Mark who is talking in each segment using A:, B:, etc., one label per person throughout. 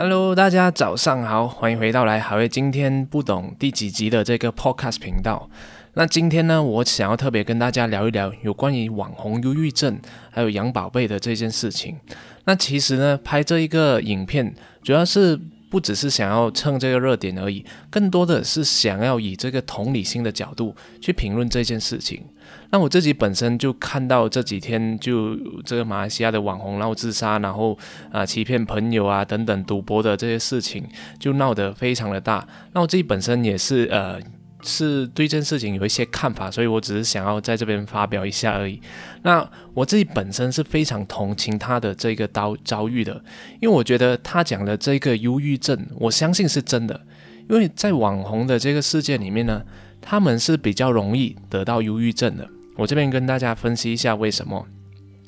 A: Hello，大家早上好，欢迎回到来海威今天不懂第几集的这个 Podcast 频道。那今天呢，我想要特别跟大家聊一聊有关于网红忧郁症还有养宝贝的这件事情。那其实呢，拍这一个影片主要是不只是想要蹭这个热点而已，更多的是想要以这个同理心的角度去评论这件事情。那我自己本身就看到这几天就这个马来西亚的网红闹自杀，然后啊欺骗朋友啊等等赌博的这些事情就闹得非常的大。那我自己本身也是呃是对这件事情有一些看法，所以我只是想要在这边发表一下而已。那我自己本身是非常同情他的这个遭遭遇的，因为我觉得他讲的这个忧郁症，我相信是真的，因为在网红的这个世界里面呢，他们是比较容易得到忧郁症的。我这边跟大家分析一下为什么，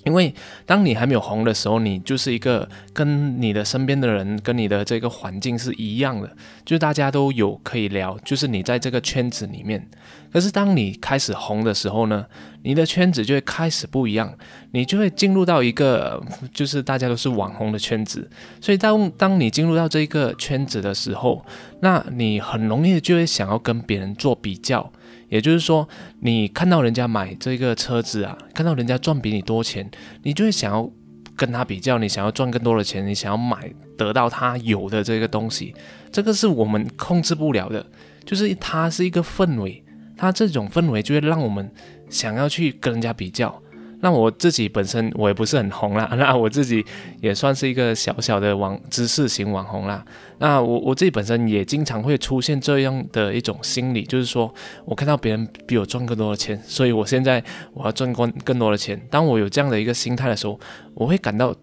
A: 因为当你还没有红的时候，你就是一个跟你的身边的人、跟你的这个环境是一样的，就是大家都有可以聊，就是你在这个圈子里面。可是当你开始红的时候呢，你的圈子就会开始不一样，你就会进入到一个就是大家都是网红的圈子。所以当当你进入到这个圈子的时候，那你很容易就会想要跟别人做比较。也就是说，你看到人家买这个车子啊，看到人家赚比你多钱，你就会想要跟他比较，你想要赚更多的钱，你想要买得到他有的这个东西，这个是我们控制不了的，就是它是一个氛围，它这种氛围就会让我们想要去跟人家比较。那我自己本身我也不是很红啦，那我自己也算是一个小小的网知识型网红啦。那我我自己本身也经常会出现这样的一种心理，就是说我看到别人比我赚更多的钱，所以我现在我要赚更更多的钱。当我有这样的一个心态的时候，我会感到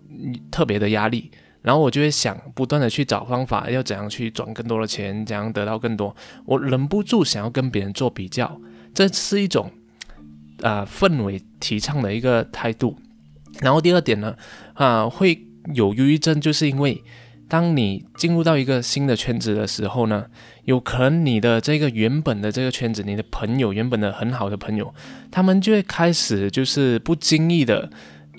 A: 特别的压力，然后我就会想不断的去找方法，要怎样去赚更多的钱，怎样得到更多。我忍不住想要跟别人做比较，这是一种。啊，氛围提倡的一个态度。然后第二点呢，啊，会有忧郁症，就是因为当你进入到一个新的圈子的时候呢，有可能你的这个原本的这个圈子，你的朋友原本的很好的朋友，他们就会开始就是不经意的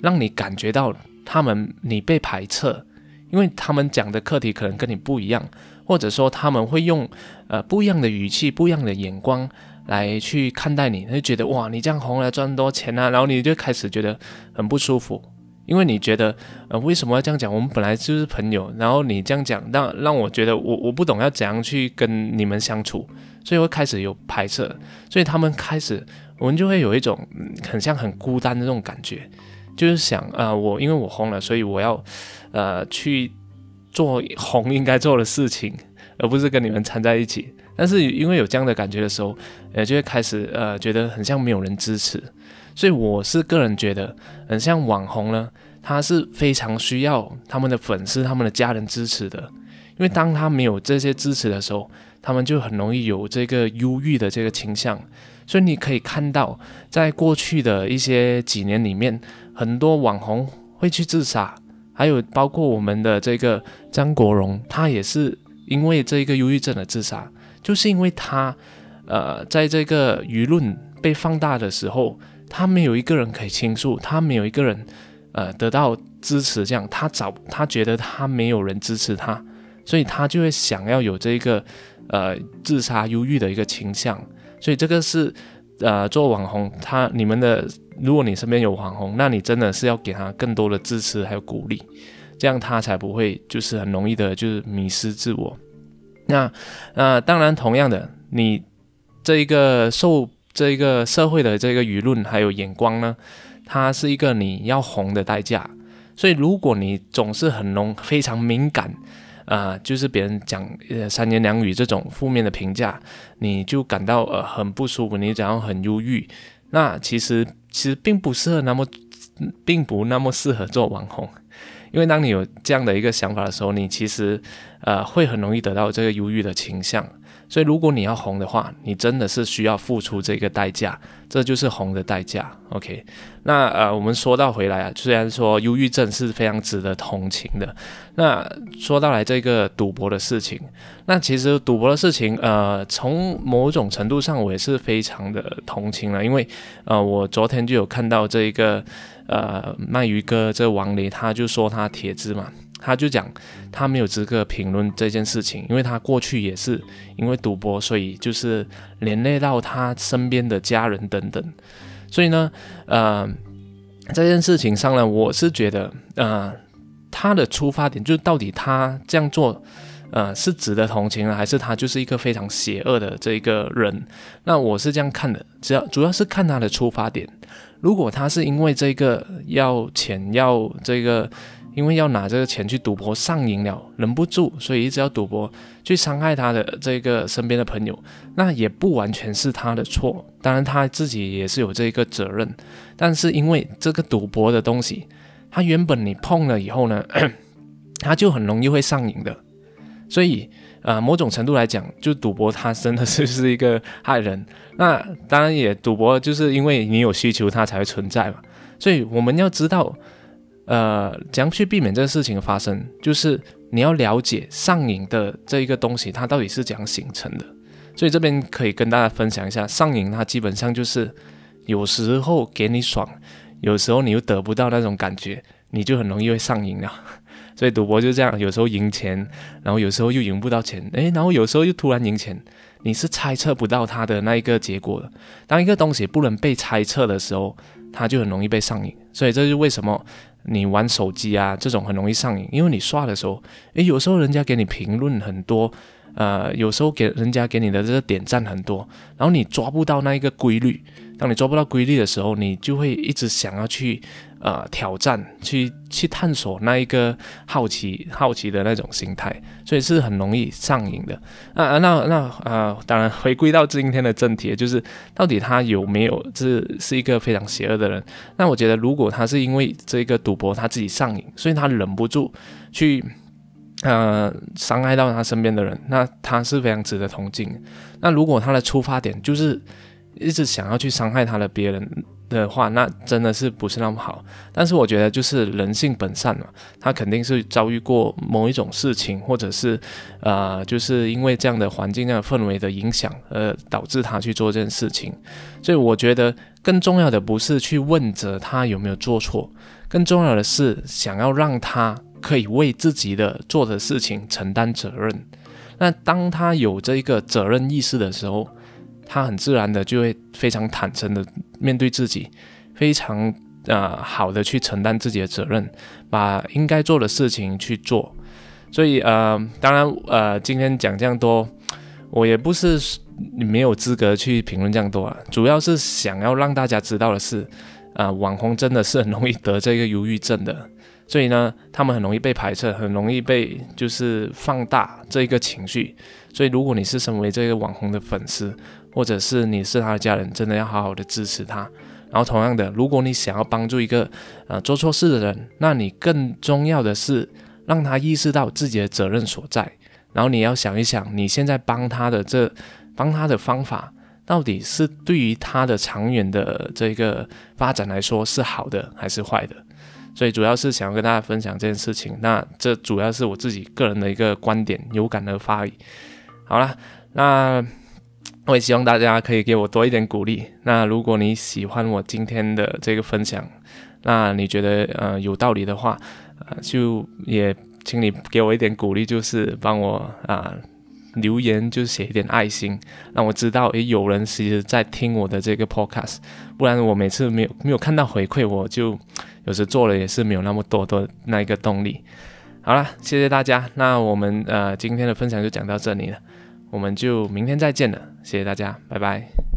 A: 让你感觉到他们你被排斥，因为他们讲的课题可能跟你不一样，或者说他们会用呃不一样的语气、不一样的眼光。来去看待你，他就觉得哇，你这样红了赚多钱啊，然后你就开始觉得很不舒服，因为你觉得呃为什么要这样讲？我们本来就是朋友，然后你这样讲，让让我觉得我我不懂要怎样去跟你们相处，所以会开始有排斥，所以他们开始我们就会有一种很像很孤单的这种感觉，就是想啊我因为我红了，所以我要呃去做红应该做的事情，而不是跟你们掺在一起。但是因为有这样的感觉的时候，呃，就会开始呃觉得很像没有人支持，所以我是个人觉得，很像网红呢，他是非常需要他们的粉丝、他们的家人支持的，因为当他没有这些支持的时候，他们就很容易有这个忧郁的这个倾向。所以你可以看到，在过去的一些几年里面，很多网红会去自杀，还有包括我们的这个张国荣，他也是因为这个忧郁症的自杀。就是因为他，呃，在这个舆论被放大的时候，他没有一个人可以倾诉，他没有一个人，呃，得到支持，这样他找他觉得他没有人支持他，所以他就会想要有这个，呃，自杀忧郁的一个倾向。所以这个是，呃，做网红，他你们的，如果你身边有网红，那你真的是要给他更多的支持还有鼓励，这样他才不会就是很容易的，就是迷失自我。那，呃，当然，同样的，你这一个受这一个社会的这个舆论还有眼光呢，它是一个你要红的代价。所以，如果你总是很浓非常敏感，啊，就是别人讲呃三言两语这种负面的评价，你就感到呃很不舒服，你然后很忧郁，那其实其实并不适合那么，并不那么适合做网红。因为当你有这样的一个想法的时候，你其实，呃，会很容易得到这个忧郁的倾向。所以，如果你要红的话，你真的是需要付出这个代价，这就是红的代价。OK，那呃，我们说到回来啊，虽然说忧郁症是非常值得同情的，那说到来这个赌博的事情，那其实赌博的事情，呃，从某种程度上我也是非常的同情了，因为呃，我昨天就有看到这一个。呃，鳗鱼哥这王雷他就说他铁子嘛，他就讲他没有资格评论这件事情，因为他过去也是因为赌博，所以就是连累到他身边的家人等等。所以呢，呃，这件事情上呢，我是觉得，呃，他的出发点就是到底他这样做。呃，是值得同情呢，还是他就是一个非常邪恶的这个人？那我是这样看的，只要主要是看他的出发点。如果他是因为这个要钱，要这个，因为要拿这个钱去赌博上瘾了，忍不住，所以一直要赌博去伤害他的这个身边的朋友，那也不完全是他的错。当然他自己也是有这个责任，但是因为这个赌博的东西，他原本你碰了以后呢，他就很容易会上瘾的。所以，呃，某种程度来讲，就赌博它真的是是一个害人。那当然也赌博，就是因为你有需求，它才会存在嘛。所以我们要知道，呃，怎样去避免这个事情的发生，就是你要了解上瘾的这一个东西，它到底是怎样形成的。所以这边可以跟大家分享一下，上瘾它基本上就是有时候给你爽，有时候你又得不到那种感觉，你就很容易会上瘾了。所以赌博就这样，有时候赢钱，然后有时候又赢不到钱，诶，然后有时候又突然赢钱，你是猜测不到它的那一个结果的。当一个东西不能被猜测的时候，它就很容易被上瘾。所以这是为什么你玩手机啊这种很容易上瘾，因为你刷的时候，诶，有时候人家给你评论很多，呃，有时候给人家给你的这个点赞很多，然后你抓不到那一个规律。当你抓不到规律的时候，你就会一直想要去。呃，挑战去去探索那一个好奇好奇的那种心态，所以是很容易上瘾的。啊那那呃，当然回归到今天的正题，就是到底他有没有是是一个非常邪恶的人？那我觉得，如果他是因为这个赌博他自己上瘾，所以他忍不住去呃伤害到他身边的人，那他是非常值得同情。那如果他的出发点就是一直想要去伤害他的别人。的话，那真的是不是那么好。但是我觉得，就是人性本善嘛，他肯定是遭遇过某一种事情，或者是，呃，就是因为这样的环境、这样的氛围的影响，而导致他去做这件事情。所以我觉得，更重要的不是去问责他有没有做错，更重要的是想要让他可以为自己的做的事情承担责任。那当他有这个责任意识的时候，他很自然的就会非常坦诚的面对自己，非常呃好的去承担自己的责任，把应该做的事情去做。所以呃，当然呃，今天讲这样多，我也不是没有资格去评论这样多啊，主要是想要让大家知道的是，啊，网红真的是很容易得这个忧郁症的。所以呢，他们很容易被排斥，很容易被就是放大这一个情绪。所以，如果你是身为这个网红的粉丝，或者是你是他的家人，真的要好好的支持他。然后，同样的，如果你想要帮助一个呃做错事的人，那你更重要的是让他意识到自己的责任所在。然后，你要想一想，你现在帮他的这帮他的方法，到底是对于他的长远的这个发展来说是好的还是坏的？所以主要是想要跟大家分享这件事情，那这主要是我自己个人的一个观点，有感而发。好了，那我也希望大家可以给我多一点鼓励。那如果你喜欢我今天的这个分享，那你觉得呃有道理的话，就也请你给我一点鼓励，就是帮我啊。留言就写一点爱心，让我知道诶有人其实在听我的这个 podcast，不然我每次没有没有看到回馈，我就有时做了也是没有那么多的那一个动力。好了，谢谢大家，那我们呃今天的分享就讲到这里了，我们就明天再见了，谢谢大家，拜拜。